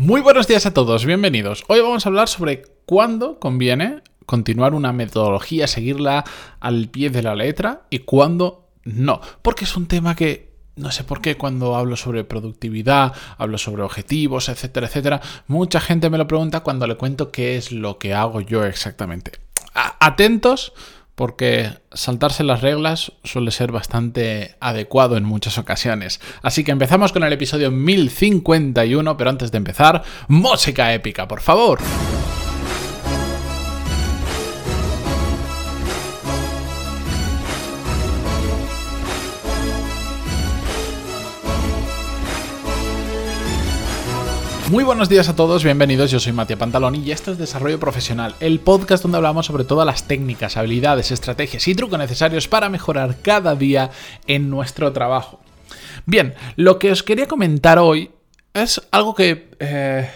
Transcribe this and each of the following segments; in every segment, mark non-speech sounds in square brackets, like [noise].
Muy buenos días a todos, bienvenidos. Hoy vamos a hablar sobre cuándo conviene continuar una metodología, seguirla al pie de la letra y cuándo no. Porque es un tema que no sé por qué cuando hablo sobre productividad, hablo sobre objetivos, etcétera, etcétera, mucha gente me lo pregunta cuando le cuento qué es lo que hago yo exactamente. Atentos porque saltarse las reglas suele ser bastante adecuado en muchas ocasiones. Así que empezamos con el episodio 1051, pero antes de empezar, música épica, por favor. Muy buenos días a todos, bienvenidos. Yo soy Matías Pantaloni y esto es Desarrollo Profesional, el podcast donde hablamos sobre todas las técnicas, habilidades, estrategias y trucos necesarios para mejorar cada día en nuestro trabajo. Bien, lo que os quería comentar hoy es algo que, eh,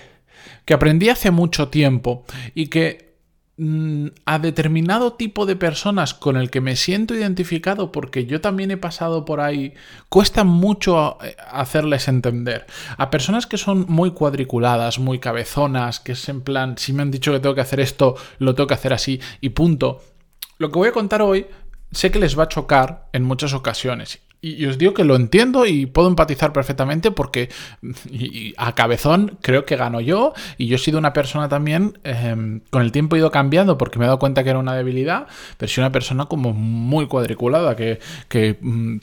que aprendí hace mucho tiempo y que a determinado tipo de personas con el que me siento identificado porque yo también he pasado por ahí, cuesta mucho eh, hacerles entender. A personas que son muy cuadriculadas, muy cabezonas, que es en plan, si me han dicho que tengo que hacer esto, lo tengo que hacer así y punto. Lo que voy a contar hoy sé que les va a chocar en muchas ocasiones y, os digo que lo entiendo y puedo empatizar perfectamente porque [laughs] a cabezón creo que gano yo y yo he sido una persona también, em, con el tiempo he ido cambiando porque me he dado cuenta que era una debilidad, pero soy una persona como muy cuadriculada, que, mm,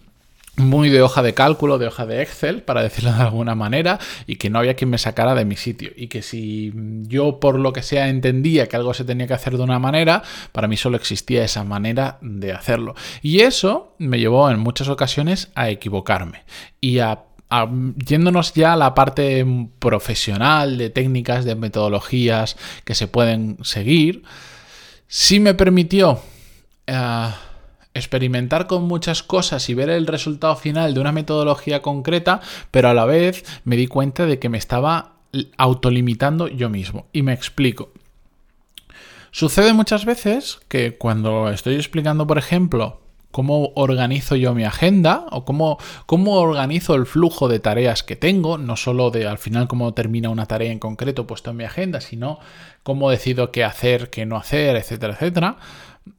muy de hoja de cálculo, de hoja de Excel, para decirlo de alguna manera, y que no había quien me sacara de mi sitio. Y que si yo por lo que sea entendía que algo se tenía que hacer de una manera, para mí solo existía esa manera de hacerlo. Y eso me llevó en muchas ocasiones a equivocarme y a yéndonos ya a la parte profesional de técnicas, de metodologías que se pueden seguir, sí me permitió eh, experimentar con muchas cosas y ver el resultado final de una metodología concreta, pero a la vez me di cuenta de que me estaba autolimitando yo mismo. Y me explico. Sucede muchas veces que cuando estoy explicando, por ejemplo, cómo organizo yo mi agenda o cómo, cómo organizo el flujo de tareas que tengo, no solo de al final cómo termina una tarea en concreto puesto en mi agenda, sino cómo decido qué hacer, qué no hacer, etcétera, etcétera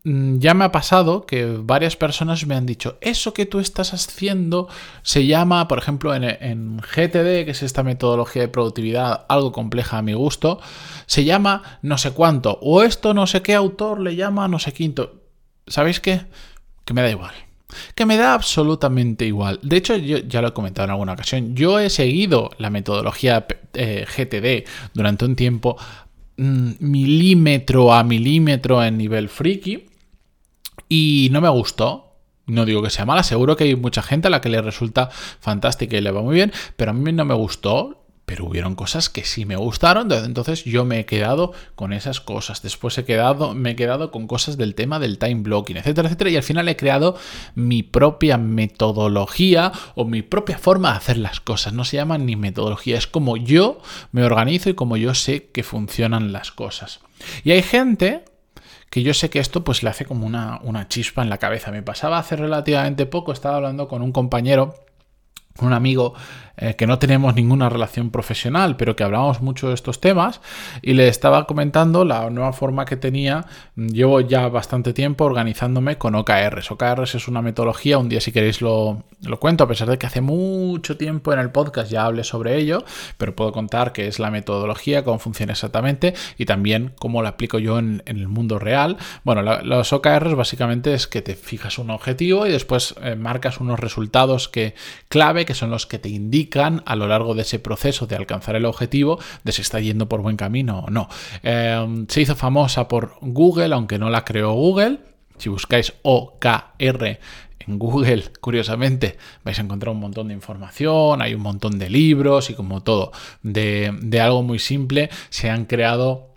ya me ha pasado que varias personas me han dicho, eso que tú estás haciendo se llama, por ejemplo, en, GTD, que es esta metodología de productividad algo compleja a mi gusto, se llama no sé cuánto, o esto no sé qué autor le llama no sé quinto. ¿Sabéis qué? Que me da igual. Que me da absolutamente igual. De hecho, yo ya lo he comentado en alguna ocasión. Yo he seguido la metodología eh, GTD durante un tiempo Mm, milímetro a milímetro en nivel friki y no me gustó. No digo que sea mala, seguro que hay mucha gente a la que le resulta fantástica y le va muy bien, pero a mí no me gustó pero hubieron cosas que sí me gustaron, entonces yo me he quedado con esas cosas. Después he quedado, me he quedado con cosas del tema del time blocking, etcétera, etcétera, y al final he creado mi propia metodología o mi propia forma de hacer las cosas. No se llama ni metodología, es como yo me organizo y como yo sé que funcionan las cosas. Y hay gente que yo sé que esto pues le hace como una, una chispa en la cabeza. Me pasaba hace relativamente poco, estaba hablando con un compañero un amigo eh, que no tenemos ninguna relación profesional, pero que hablábamos mucho de estos temas, y le estaba comentando la nueva forma que tenía. Llevo ya bastante tiempo organizándome con OKRs. OKRs es una metodología, un día si queréis lo, lo cuento, a pesar de que hace mucho tiempo en el podcast ya hablé sobre ello, pero puedo contar qué es la metodología, cómo funciona exactamente y también cómo la aplico yo en, el mundo real. Bueno, los OKRs básicamente es que te fijas un objetivo y después eh, marcas unos resultados que clave que son los que te indican a lo largo de ese proceso de alcanzar el objetivo de si está yendo por buen camino o no. Em, se hizo famosa por Google, aunque no la creó Google. Si buscáis OKR en Google, [laughs] curiosamente, vais a encontrar un montón de información, hay un montón de libros y como todo, de algo muy simple, se han creado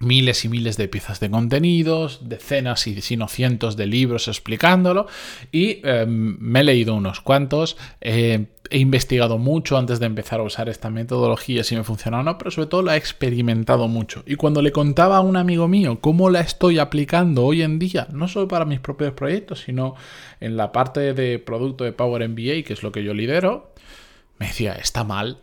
miles y miles de piezas de contenidos, decenas y si no cientos de libros explicándolo y em, me he leído unos cuantos, he investigado mucho antes de empezar a usar esta metodología si me funciona o no, pero sobre todo la he experimentado mucho. Y cuando le contaba a un amigo mío cómo la estoy aplicando hoy en día, no solo para mis propios proyectos, sino en la parte de producto de Power MBA, que es lo que yo lidero, me decía, está mal,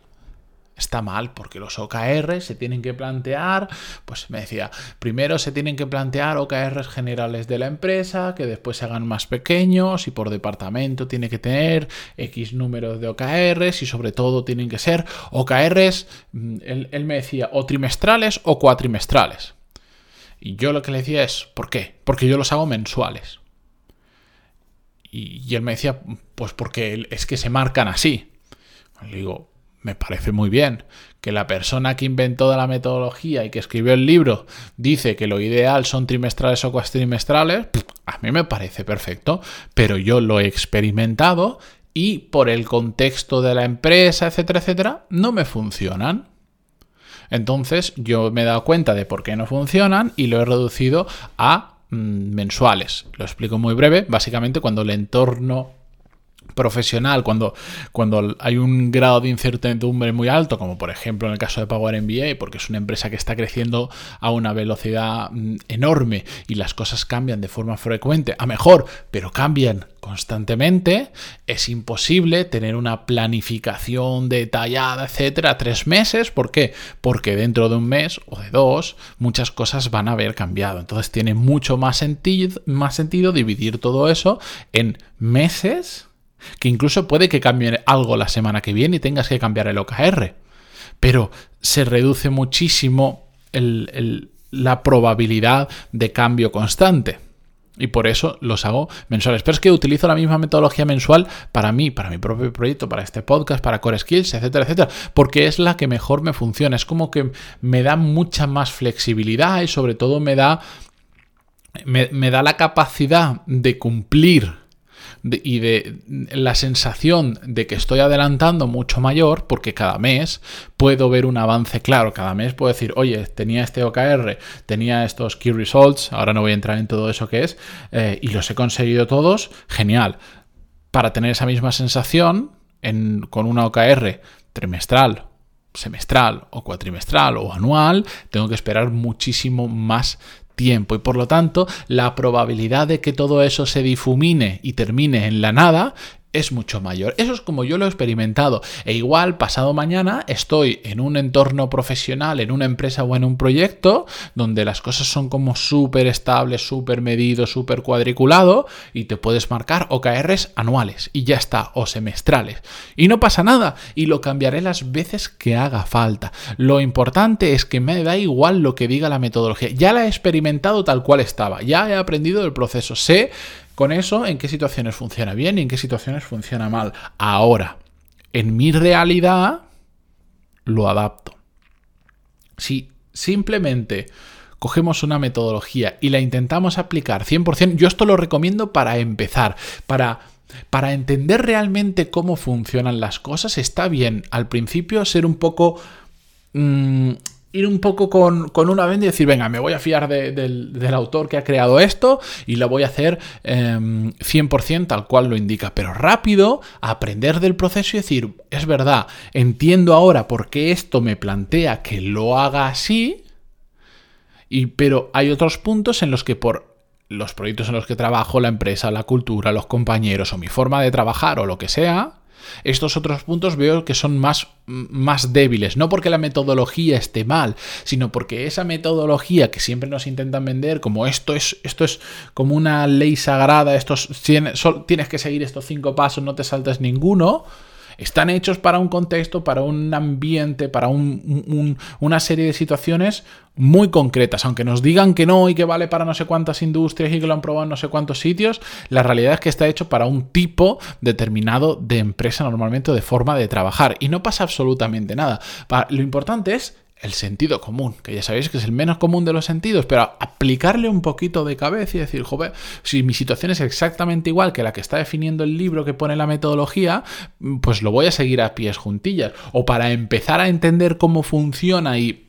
está mal, porque los OKR se tienen que plantear, pues me decía, primero se tienen que plantear OKRs generales de la empresa, que después se hagan más pequeños y por departamento tiene que tener X números de OKRs y sobre todo tienen que ser OKRs, mm, él, él me decía, o trimestrales o cuatrimestrales. Y yo lo que le decía es, ¿por qué? Porque yo los hago mensuales. Y, él me decía, pues porque es que se marcan así. Le digo, me parece muy bien que la persona que inventó la metodología y que escribió el libro dice que lo ideal son trimestrales o cuatrimestrales, a mí me parece perfecto, pero yo lo he experimentado y por el contexto de la empresa, etcétera, etcétera, no me funcionan. Entonces yo me he dado cuenta de por qué no funcionan y lo he reducido a Mm, mensuales. Lo explico muy breve. Básicamente cuando el entorno profesional, cuando, cuando hay un grado de incertidumbre muy alto, como por ejemplo en el caso de Power MBA, porque es una empresa que está creciendo a una velocidad mm, enorme y las cosas cambian de forma frecuente a mejor, pero cambian constantemente, es imposible tener una planificación detallada, etcétera, tres meses. ¿Por qué? Porque dentro de un mes o de dos, muchas cosas van a haber cambiado. Entonces tiene mucho más sentido, más sentido dividir todo eso en meses que incluso puede que cambie algo la semana que viene y tengas que cambiar el OKR. Pero se reduce muchísimo la probabilidad de cambio constante. Y por eso los hago mensuales. Pero es que utilizo la misma metodología mensual para mí, para mi propio proyecto, para este podcast, para Core Skills, etcétera, etcétera. Porque es la que mejor me funciona. Es como que me da mucha más flexibilidad y sobre todo me da, me da la capacidad de cumplir y de la sensación de que estoy adelantando mucho mayor porque cada mes puedo ver un avance claro. Cada mes puedo decir, oye, tenía este OKR, tenía estos key results, ahora no voy a entrar en todo eso que es, eh, y los he conseguido todos, genial. Para tener esa misma sensación con una OKR trimestral semestral o cuatrimestral o anual, tengo que esperar muchísimo más tiempo y por lo tanto la probabilidad de que todo eso se difumine y termine en la nada es mucho mayor. Eso es como yo lo he experimentado. E igual, pasado mañana, estoy en un entorno profesional, en una empresa o en un proyecto, donde las cosas son como súper estables, súper medido, súper cuadriculado, y te puedes marcar OKRs anuales, y ya está, o semestrales. Y no pasa nada, y lo cambiaré las veces que haga falta. Lo importante es que me da igual lo que diga la metodología. Ya la he experimentado tal cual estaba, ya he aprendido del proceso, sé con eso, ¿en qué situaciones funciona bien y en qué situaciones funciona mal? Ahora, en mi realidad, lo adapto. Si simplemente cogemos una metodología y la intentamos aplicar 100%, yo esto lo recomiendo para empezar, para... Para entender realmente cómo funcionan las cosas, está bien al principio ser un poco mm, ir un poco con, una venda y decir, venga, me voy a fiar del, autor que ha creado esto y lo voy a hacer 100% em, tal cual lo indica. Pero rápido, aprender del proceso y decir, es verdad, entiendo ahora por qué esto me plantea que lo haga así, y, pero hay otros puntos en los que por los proyectos en los que trabajo, la empresa, la cultura, los compañeros o mi forma de trabajar o lo que sea, estos otros puntos veo que son más, más débiles, no porque la metodología esté mal, sino porque esa metodología que siempre nos intentan vender como esto es, esto es como una ley sagrada, estos, tienes que seguir estos cinco pasos, no te saltes ninguno, están hechos para un contexto, para un ambiente, para una serie de situaciones muy concretas. Aunque nos digan que no y que vale para no sé cuántas industrias y que lo han probado en no sé cuántos sitios, la realidad es que está hecho para un tipo determinado de empresa normalmente de forma de trabajar. Y no pasa absolutamente nada. Lo importante es el sentido común, que ya sabéis que es el menos común de los sentidos, pero aplicarle un poquito de cabeza y decir, joder, si mi situación es exactamente igual que la que está definiendo el libro que pone la metodología, pues lo voy a seguir a pies juntillas. O para empezar a entender cómo funciona y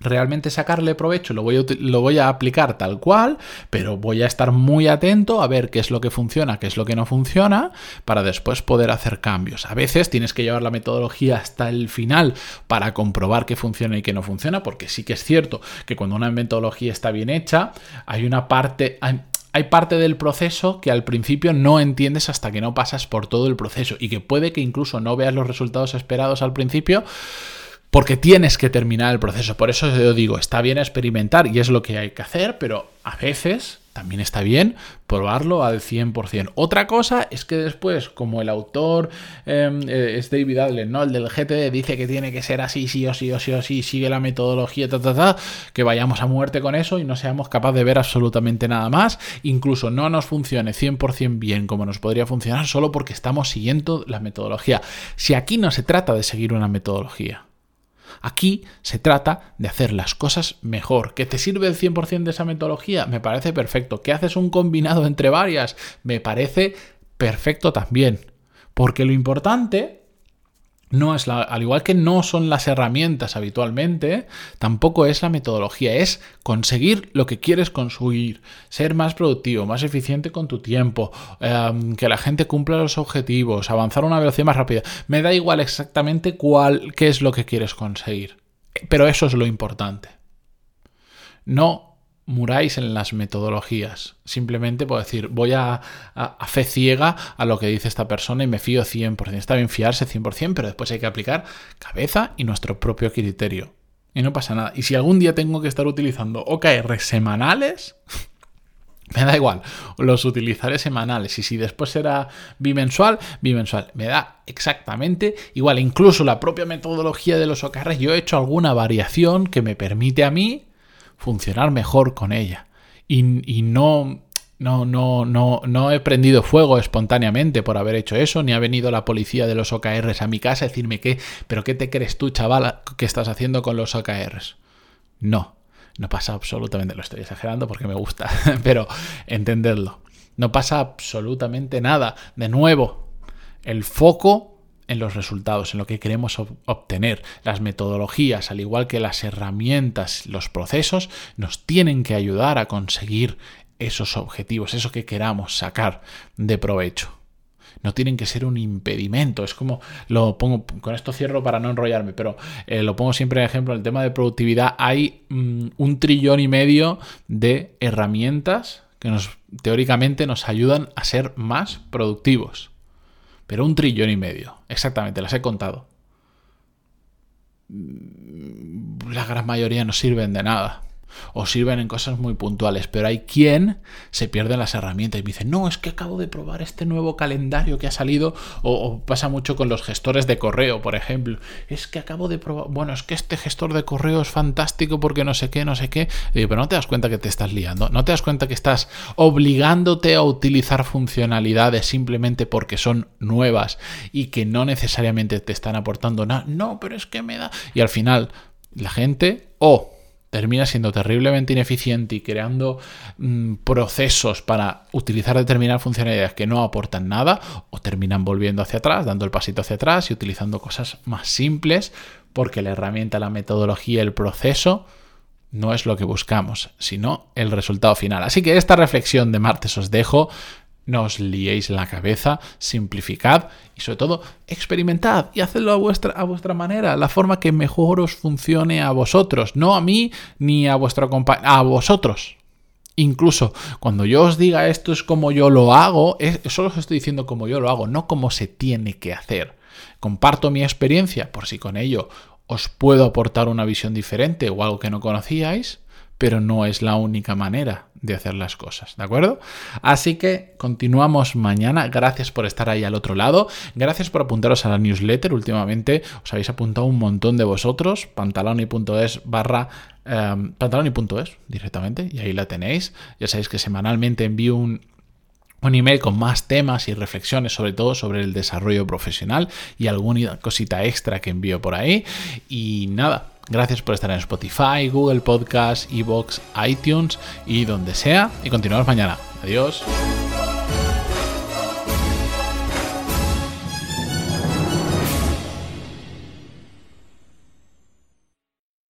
realmente sacarle provecho, lo voy, a, lo voy a aplicar tal cual, pero voy a estar muy atento a ver qué es lo que funciona, qué es lo que no funciona, para después poder hacer cambios. A veces tienes que llevar la metodología hasta el final para comprobar qué funciona y qué no funciona, porque sí que es cierto que cuando una metodología está bien hecha, hay una parte... Hay, hay parte del proceso que al principio no entiendes hasta que no pasas por todo el proceso y que puede que incluso no veas los resultados esperados al principio, porque tienes que terminar el proceso. Por eso yo digo, está bien experimentar y es lo que hay que hacer, pero a veces también está bien probarlo al 100%. Otra cosa es que después, como el autor em, eh, es David Adler, ¿no? El del GTD dice que tiene que ser así, sí o sí o sí o sí, sigue la metodología, ta, ta, ta, que vayamos a muerte con eso y no seamos capaces de ver absolutamente nada más, incluso no nos funcione 100% bien como nos podría funcionar solo porque estamos siguiendo la metodología. Si aquí no se trata de seguir una metodología, Aquí se trata de hacer las cosas mejor. ¿Que te sirve el 100% de esa metodología? Me parece perfecto. ¿Que haces un combinado entre varias? Me parece perfecto también. Porque lo importante no es la, al igual que no son las herramientas habitualmente, tampoco es la metodología, es conseguir lo que quieres conseguir, ser más productivo, más eficiente con tu tiempo, em, que la gente cumpla los objetivos, avanzar a una velocidad más rápida. Me da igual exactamente cuál, qué es lo que quieres conseguir, pero eso es lo importante. No muráis en las metodologías. Simplemente puedo decir, voy a, fe ciega a lo que dice esta persona y me fío 100%. Está bien fiarse 100%, pero después hay que aplicar cabeza y nuestro propio criterio. Y no pasa nada. Y si algún día tengo que estar utilizando OKR semanales, [laughs] me da igual, los utilizaré semanales y si después será bimensual, bimensual. Me da exactamente igual. Incluso la propia metodología de los OKR, yo he hecho alguna variación que me permite a mí funcionar mejor con ella. Y, no, no, no, no, no he prendido fuego espontáneamente por haber hecho eso, ni ha venido la policía de los OKRs a mi casa a decirme que, pero ¿qué te crees tú, chaval, que estás haciendo con los OKRs? No, no pasa absolutamente, lo estoy exagerando porque me gusta, [laughs] pero entenderlo. No pasa absolutamente nada. De nuevo, el foco en los resultados, en lo que queremos obtener. Las metodologías, al igual que las herramientas, los procesos, nos tienen que ayudar a conseguir esos objetivos, eso que queramos sacar de provecho. No tienen que ser un impedimento. Es como lo pongo, con esto cierro para no enrollarme, pero eh, lo pongo siempre de ejemplo. En el tema de productividad hay mm, un trillón y medio de herramientas que nos teóricamente nos ayudan a ser más productivos. Pero un trillón y medio, exactamente, las he contado. La gran mayoría no sirven de nada o sirven en cosas muy puntuales, pero hay quien se pierde las herramientas y dice, no, es que acabo de probar este nuevo calendario que ha salido, o, pasa mucho con los gestores de correo, por ejemplo, es que acabo de probar, bueno, es que este gestor de correo es fantástico porque no sé qué, no sé qué, pero no te das cuenta que te estás liando, no te das cuenta que estás obligándote a utilizar funcionalidades simplemente porque son nuevas y que no necesariamente te están aportando nada, no, pero es que me da, y al final la gente o termina siendo terriblemente ineficiente y creando mm, procesos para utilizar determinadas funcionalidades que no aportan nada o terminan volviendo hacia atrás, dando el pasito hacia atrás y utilizando cosas más simples porque la herramienta, la metodología, el proceso no es lo que buscamos, sino el resultado final. Así que esta reflexión de martes os dejo no os liéis la cabeza, simplificad y sobre todo experimentad y hacedlo a vuestra, a vuestra manera, la forma que mejor os funcione a vosotros, no a mí ni a vuestro compañero, a vosotros. Incluso cuando yo os diga esto es como yo lo hago, solo os estoy diciendo como yo lo hago, no como se tiene que hacer. Comparto mi experiencia por si con ello os puedo aportar una visión diferente o algo que no conocíais pero no es la única manera de hacer las cosas, ¿de acuerdo? Así que continuamos mañana. Gracias por estar ahí al otro lado. Gracias por apuntaros a la newsletter. Últimamente os habéis apuntado un montón de vosotros. Pantaloni.es barra em, pantaloni.es directamente y ahí la tenéis. Ya sabéis que semanalmente envío un, un email con más temas y reflexiones, sobre todo sobre el desarrollo profesional y alguna cosita extra que envío por ahí. Y nada, Gracias por estar en Spotify, Google Podcast, Evox, iTunes y donde sea. Y continuamos mañana. Adiós.